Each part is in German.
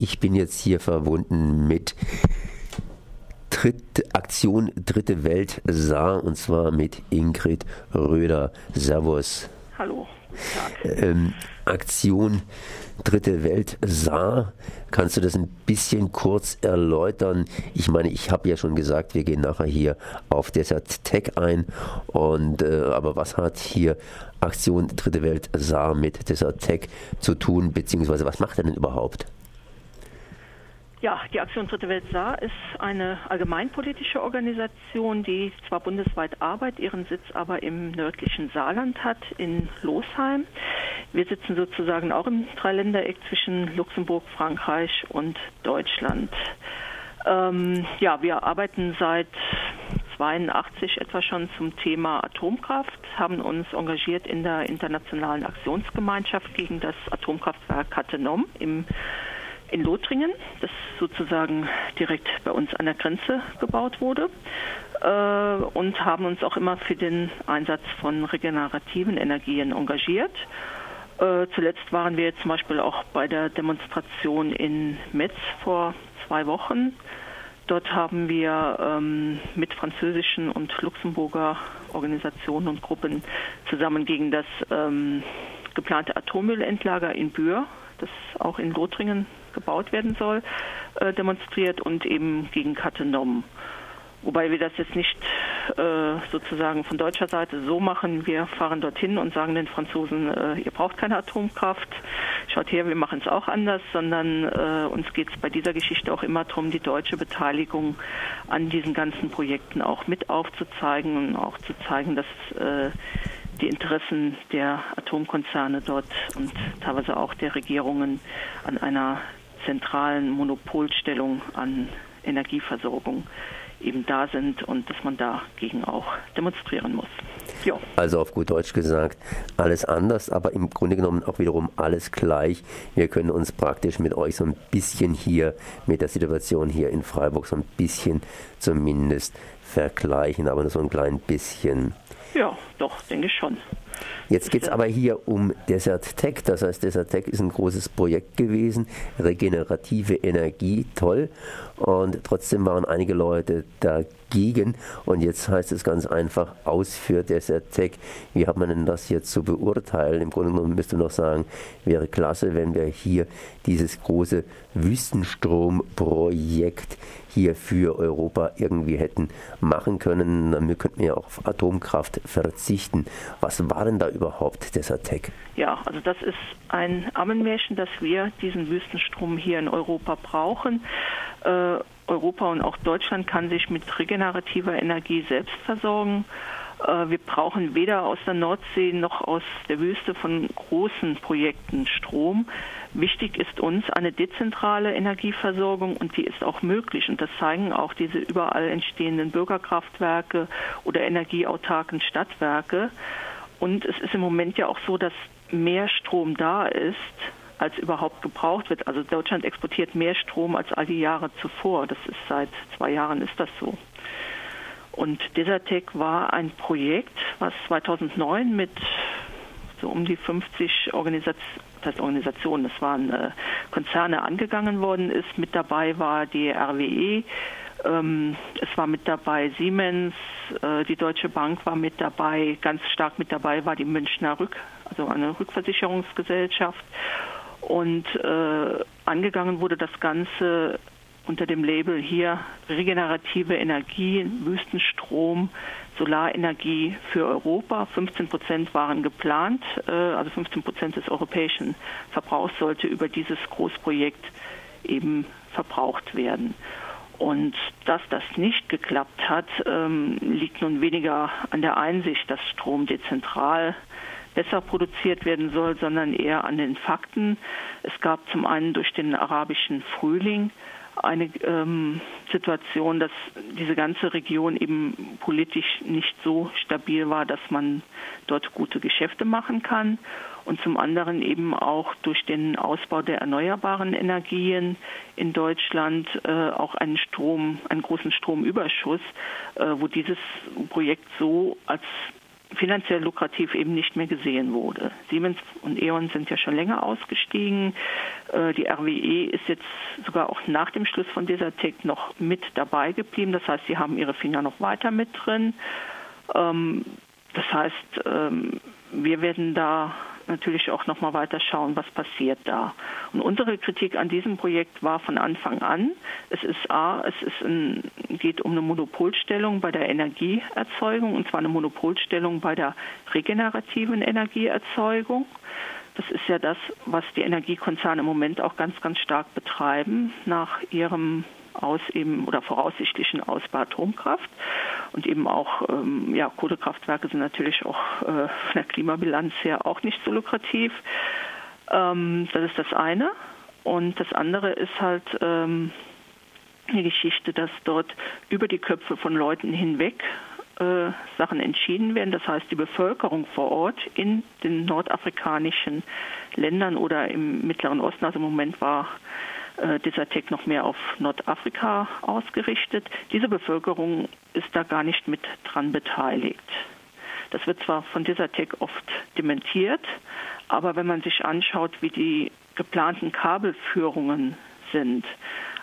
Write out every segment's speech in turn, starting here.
Ich bin jetzt hier verbunden mit Dritte, Aktion Dritte Welt Saar und zwar mit Ingrid Röder. Servus. Hallo. Ähm, Aktion Dritte Welt Saar. Kannst du das ein bisschen kurz erläutern? Ich meine, ich habe ja schon gesagt, wir gehen nachher hier auf Desert Tech ein. Und äh, aber was hat hier Aktion Dritte Welt Saar mit Desert Tech zu tun, beziehungsweise was macht er denn überhaupt? Ja, die Aktion Dritte Welt Saar ist eine allgemeinpolitische Organisation, die zwar bundesweit arbeitet, ihren Sitz aber im nördlichen Saarland hat, in Losheim. Wir sitzen sozusagen auch im Dreiländereck zwischen Luxemburg, Frankreich und Deutschland. Ähm, ja, wir arbeiten seit 82 etwa schon zum Thema Atomkraft, haben uns engagiert in der internationalen Aktionsgemeinschaft gegen das Atomkraftwerk Cattenom im in Lothringen, das sozusagen direkt bei uns an der Grenze gebaut wurde äh, und haben uns auch immer für den Einsatz von regenerativen Energien engagiert. Äh, zuletzt waren wir zum Beispiel auch bei der Demonstration in Metz vor zwei Wochen. Dort haben wir ähm, mit französischen und Luxemburger Organisationen und Gruppen zusammen gegen das ähm, geplante Atommüllendlager in Bühr, das auch in Lothringen gebaut werden soll, äh, demonstriert und eben gegen Cattenom. Wobei wir das jetzt nicht äh, sozusagen von deutscher Seite so machen. Wir fahren dorthin und sagen den Franzosen, äh, ihr braucht keine Atomkraft, schaut her, wir machen es auch anders, sondern äh, uns geht es bei dieser Geschichte auch immer darum, die deutsche Beteiligung an diesen ganzen Projekten auch mit aufzuzeigen und auch zu zeigen, dass äh, die Interessen der Atomkonzerne dort und teilweise auch der Regierungen an einer zentralen Monopolstellung an Energieversorgung eben da sind und dass man dagegen auch demonstrieren muss. Jo. Also auf gut Deutsch gesagt, alles anders, aber im Grunde genommen auch wiederum alles gleich. Wir können uns praktisch mit euch so ein bisschen hier, mit der Situation hier in Freiburg so ein bisschen zumindest vergleichen, aber nur so ein klein bisschen. Ja, doch, denke ich schon. Jetzt geht es aber hier um Desert Tech. Das heißt, Desert Tech ist ein großes Projekt gewesen. Regenerative Energie, toll. Und trotzdem waren einige Leute dagegen. Und jetzt heißt es ganz einfach aus für Desert Tech. Wie hat man denn das jetzt zu beurteilen? Im Grunde genommen müsste man noch sagen, wäre klasse, wenn wir hier dieses große Wüstenstromprojekt hier für Europa irgendwie hätten machen können. Dann könnten wir ja auch auf Atomkraft verzichten. Was war denn da überhaupt Desert Tech? Ja, also das ist ein Ammenmärchen, dass wir diesen Wüstenstrom hier in Europa brauchen. Äh, Europa und auch Deutschland kann sich mit regenerativer Energie selbst versorgen. Äh, wir brauchen weder aus der Nordsee noch aus der Wüste von großen Projekten Strom. Wichtig ist uns eine dezentrale Energieversorgung und die ist auch möglich. Und das zeigen auch diese überall entstehenden Bürgerkraftwerke oder energieautarken Stadtwerke. Und es ist im Moment ja auch so, dass mehr Strom da ist, als überhaupt gebraucht wird. Also Deutschland exportiert mehr Strom als all die Jahre zuvor. Das ist seit zwei Jahren ist das so. Und Desertec war ein Projekt, was 2009 mit so um die 50 Organisationen, das heißt Organisationen, das waren äh, Konzerne angegangen worden ist. Mit dabei war die RWE, ähm, es war mit dabei Siemens, äh, die Deutsche Bank war mit dabei, ganz stark mit dabei war die Münchner Rück, also eine Rückversicherungsgesellschaft und äh, angegangen wurde das Ganze unter dem Label hier regenerative Energie, Wüstenstrom, Solarenergie für Europa. 15 Prozent waren geplant, äh, also 15 Prozent des europäischen Verbrauchs sollte über dieses Großprojekt eben verbraucht werden. Und dass das nicht geklappt hat, ähm, liegt nun weniger an der Einsicht, dass Strom dezentral besser produziert werden soll, sondern eher an den Fakten. Es gab zum einen durch den arabischen Frühling eine ähm, Situation, dass diese ganze Region eben politisch nicht so stabil war, dass man dort gute Geschäfte machen kann. Und zum anderen eben auch durch den Ausbau der erneuerbaren Energien in Deutschland äh, auch einen Strom, einen großen Stromüberschuss, äh, wo dieses Projekt so als finanziell lukrativ eben nicht mehr gesehen wurde. Siemens und E.ON sind ja schon länger ausgestiegen. Äh, die RWE ist jetzt sogar auch nach dem Schluss von dieser Tech noch mit dabei geblieben. Das heißt, sie haben ihre Finger noch weiter mit drin. Ähm, das heißt, ähm, wir werden da natürlich auch noch mal weiter schauen, was passiert da. Und unsere Kritik an diesem Projekt war von Anfang an, es ist A, es ist ein, geht um eine Monopolstellung bei der Energieerzeugung, und zwar eine Monopolstellung bei der regenerativen Energieerzeugung. Das ist ja das, was die Energiekonzerne im Moment auch ganz, ganz stark betreiben nach ihrem aus eben oder voraussichtlichen Ausbau Atomkraft. Und eben auch ähm, ja, Kohlekraftwerke sind natürlich auch äh, von der Klimabilanz her auch nicht so lukrativ. Ähm, das ist das eine. Und das andere ist halt ähm, die Geschichte, dass dort über die Köpfe von Leuten hinweg äh, Sachen entschieden werden. Das heißt, die Bevölkerung vor Ort in den nordafrikanischen Ländern oder im Mittleren Osten, also im Moment war äh, dieser Tech noch mehr auf Nordafrika ausgerichtet. Diese Bevölkerung ist da gar nicht mit dran beteiligt. Das wird zwar von dieser Tech oft dementiert, aber wenn man sich anschaut, wie die geplanten Kabelführungen sind,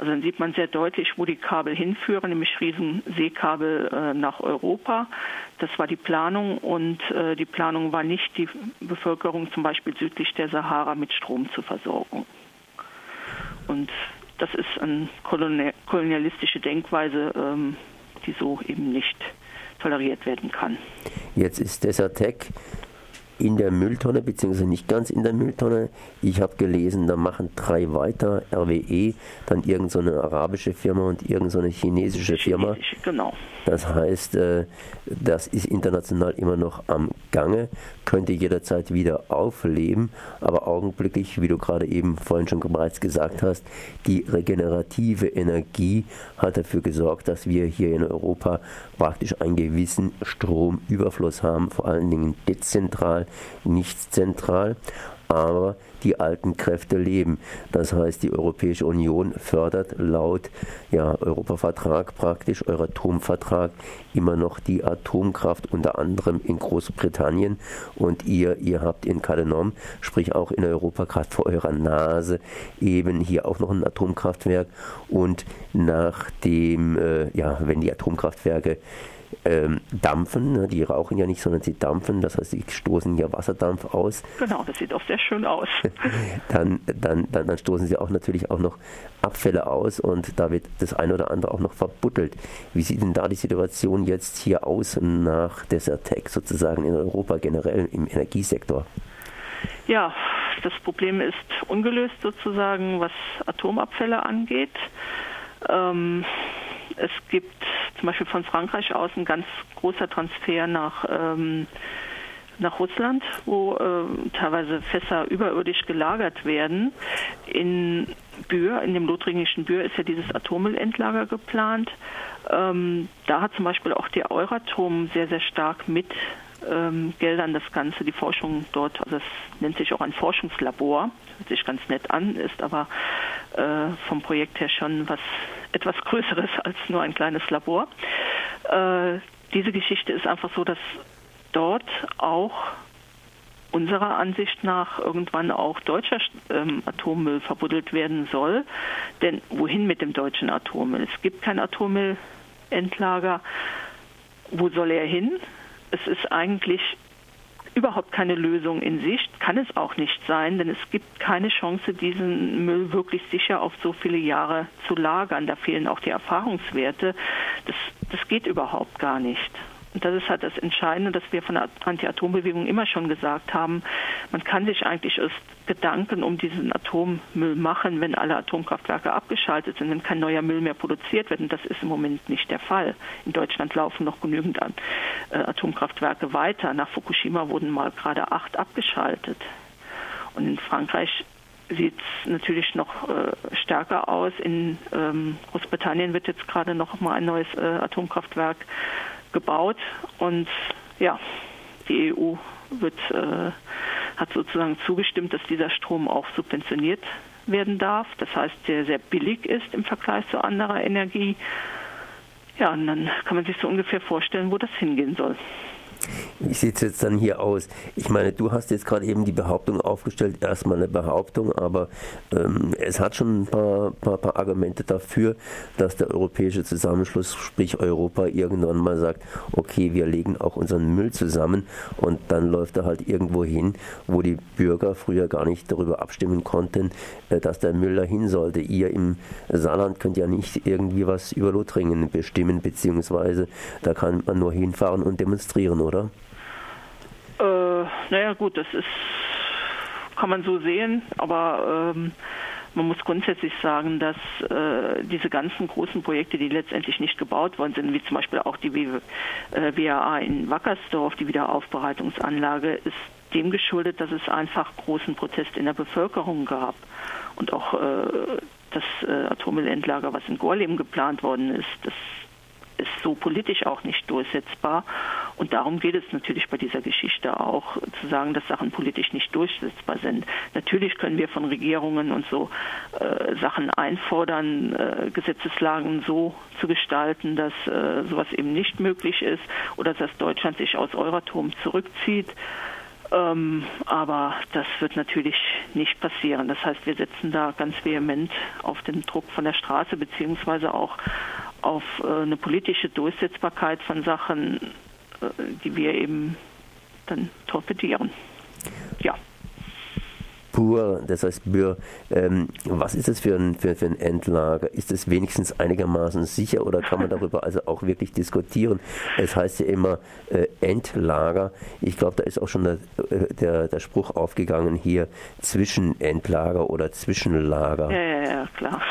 also dann sieht man sehr deutlich, wo die Kabel hinführen, nämlich Riesenseekabel äh, nach Europa. Das war die Planung und äh, die Planung war nicht, die Bevölkerung zum Beispiel südlich der Sahara mit Strom zu versorgen. Und das ist eine kolonialistische Denkweise, ähm, die so eben nicht toleriert werden kann. Jetzt ist Desertec in der Mülltonne, beziehungsweise nicht ganz in der Mülltonne. Ich habe gelesen, da machen drei weiter, RWE, dann irgendeine so arabische Firma und irgendeine so chinesische Firma. Genau. Das heißt, äh, das ist international immer noch am Gange, könnte jederzeit wieder aufleben, aber augenblicklich, wie du gerade eben vorhin schon bereits gesagt hast, die regenerative Energie hat dafür gesorgt, dass wir hier in Europa praktisch einen gewissen Stromüberfluss haben, vor allen Dingen dezentral nichts zentral, aber die alten Kräfte leben. Das heißt, die Europäische Union fördert laut ja, Europavertrag praktisch, Euratom-Vertrag, immer noch die Atomkraft, unter anderem in Großbritannien. Und ihr, ihr habt in Kalenom, sprich auch in Europa, gerade vor eurer Nase, eben hier auch noch ein Atomkraftwerk. Und nachdem, äh, ja, wenn die Atomkraftwerke ähm, dampfen. Ne? Die rauchen ja nicht, sondern sie dampfen. Das heißt, sie stoßen ja Wasserdampf aus. Genau, das sieht auch sehr schön aus. dann, dann, dann, dann stoßen sie auch natürlich auch noch Abfälle aus und da wird das eine oder andere auch noch verbuddelt. Wie sieht denn da die Situation jetzt hier aus nach Desertec sozusagen in Europa generell im Energiesektor? Ja, das Problem ist ungelöst sozusagen, was Atomabfälle angeht. Ähm, es gibt zum Beispiel von Frankreich aus ein ganz großer Transfer nach, ähm, nach Russland, wo äh, teilweise Fässer überirdisch gelagert werden. In Bühr, in dem lothringischen Bühr, ist ja dieses Atommüllendlager geplant. Ähm, da hat zum Beispiel auch der Euratom sehr, sehr stark mit ähm, Geldern das Ganze, die Forschung dort, also es nennt sich auch ein Forschungslabor, hört sich ganz nett an, ist aber äh, vom Projekt her schon was etwas Größeres als nur ein kleines Labor. Äh, diese Geschichte ist einfach so, dass dort auch unserer Ansicht nach irgendwann auch deutscher ähm, Atommüll verbuddelt werden soll. Denn wohin mit dem deutschen Atommüll? Es gibt kein Atommüllendlager. Wo soll er hin? Es ist eigentlich überhaupt keine Lösung in Sicht, kann es auch nicht sein, denn es gibt keine Chance, diesen Müll wirklich sicher auf so viele Jahre zu lagern. Da fehlen auch die Erfahrungswerte. Das, das geht überhaupt gar nicht. Und das ist halt das Entscheidende, dass wir von der Anti-Atom-Bewegung immer schon gesagt haben, man kann sich eigentlich erst Gedanken um diesen Atommüll machen, wenn alle Atomkraftwerke abgeschaltet sind, wenn kein neuer Müll mehr produziert wird. Und das ist im Moment nicht der Fall. In Deutschland laufen noch genügend äh, Atomkraftwerke weiter. Nach Fukushima wurden mal gerade acht abgeschaltet. Und in Frankreich sieht es natürlich noch äh, stärker aus. In ähm, Großbritannien wird jetzt gerade noch mal ein neues äh, Atomkraftwerk gebaut und ja, die EU wird, äh, hat sozusagen zugestimmt, dass dieser Strom auch subventioniert werden darf. Das heißt, der sehr billig ist im Vergleich zu anderer Energie. Ja, und dann kann man sich so ungefähr vorstellen, wo das hingehen soll. Wie sieht es jetzt dann hier aus? Ich meine, du hast jetzt gerade eben die Behauptung aufgestellt, erstmal eine Behauptung, aber ähm, es hat schon ein paar, paar, paar, Argumente dafür, dass der europäische Zusammenschluss, sprich Europa, irgendwann mal sagt, okay, wir legen auch unseren Müll zusammen und dann läuft er halt irgendwo hin, wo die Bürger früher gar nicht darüber abstimmen konnten, äh, dass der Müll dahin sollte. Ihr im Saarland könnt ja nicht irgendwie was über Lothringen bestimmen, beziehungsweise da kann man nur hinfahren und demonstrieren, oder? Äh, naja, gut, das ist, kann man so sehen, aber ähm, man muss grundsätzlich sagen, dass äh, diese ganzen großen Projekte, die letztendlich nicht gebaut worden sind, wie zum Beispiel auch die WAA äh, in Wackersdorf, die Wiederaufbereitungsanlage, ist dem geschuldet, dass es einfach großen Protest in der Bevölkerung gab. Und auch äh, das äh, Atommüllendlager, was in Gorleben geplant worden ist, das ist so politisch auch nicht durchsetzbar. Und darum geht es natürlich bei dieser Geschichte auch, zu sagen, dass Sachen politisch nicht durchsetzbar sind. Natürlich können wir von Regierungen und so äh, Sachen einfordern, äh, Gesetzeslagen so zu gestalten, dass äh, sowas eben nicht möglich ist oder dass Deutschland sich aus Euratom zurückzieht. Ähm, aber das wird natürlich nicht passieren. Das heißt, wir setzen da ganz vehement auf den Druck von der Straße beziehungsweise auch auf äh, eine politische Durchsetzbarkeit von Sachen, die wir eben dann torpedieren. Ja. Pur, das heißt Bür, ähm, was ist das für ein, für, für, ein Endlager? Ist es wenigstens einigermaßen sicher oder kann man darüber also auch wirklich diskutieren? Es heißt ja immer äh, Endlager. Ich glaube, da ist auch schon der, äh, der, der Spruch aufgegangen hier Zwischenendlager oder Zwischenlager. Ja, ja, ja, klar.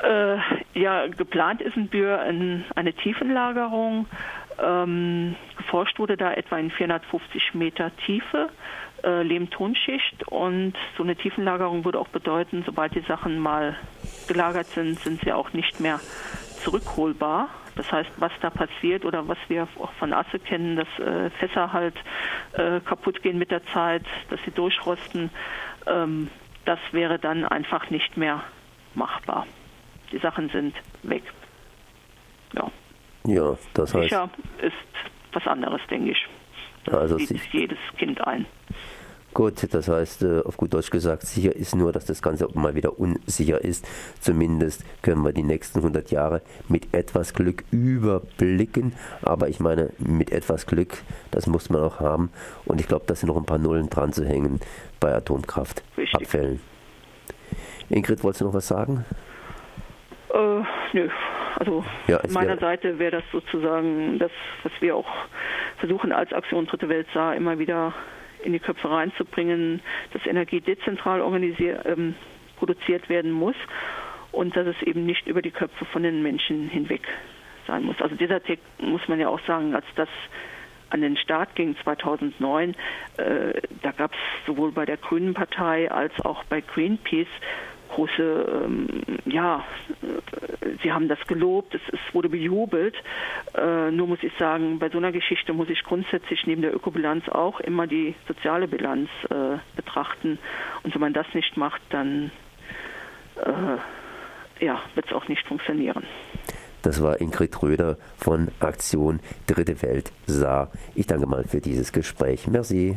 Äh, ja, geplant ist in Bühr ein, eine Tiefenlagerung. Ähm, geforscht wurde da etwa in 450 Meter Tiefe, äh, Lehm-Tonschicht. Und so eine Tiefenlagerung würde auch bedeuten, sobald die Sachen mal gelagert sind, sind sie auch nicht mehr zurückholbar. Das heißt, was da passiert oder was wir auch von Asse kennen, dass äh, Fässer halt äh, kaputt gehen mit der Zeit, dass sie durchrosten, ähm, das wäre dann einfach nicht mehr machbar die Sachen sind weg. Ja. Ja, das heißt. Sicher ist was anderes, denke ich. Das also sieht jedes Kind ein. Gut, das heißt, äh, auf gut Deutsch gesagt, sicher ist nur, dass das Ganze mal wieder unsicher ist. Zumindest können wir die nächsten 100 Jahre mit etwas Glück überblicken. Aber ich meine, mit etwas Glück, das muss man auch haben. Und ich glaube, da sind noch ein paar Nullen dran zu hängen bei Atomkraftabfällen. Ingrid, wolltest du noch was sagen? Äh, nö. Also ja, von meiner Seite wäre das sozusagen das, was wir auch versuchen als Aktion Dritte Welt sah, immer wieder in die Köpfe reinzubringen, dass Energie dezentral organisiert, ähm, produziert werden muss und dass es eben nicht über die Köpfe von den Menschen hinweg sein muss. Also dieser Tech muss man ja auch sagen, als das an den Start ging 2009, äh, da gab es sowohl bei der Grünen Partei als auch bei Greenpeace große, ähm, ja, sie haben das gelobt, es, es wurde bejubelt. Äh, nur muss ich sagen, bei so einer Geschichte muss ich grundsätzlich neben der Ökobilanz auch immer die soziale Bilanz äh, betrachten. Und wenn man das nicht macht, dann äh, ja, wird es auch nicht funktionieren. Das war Ingrid Röder von Aktion Dritte Welt Saar. Ich danke mal für dieses Gespräch. Merci.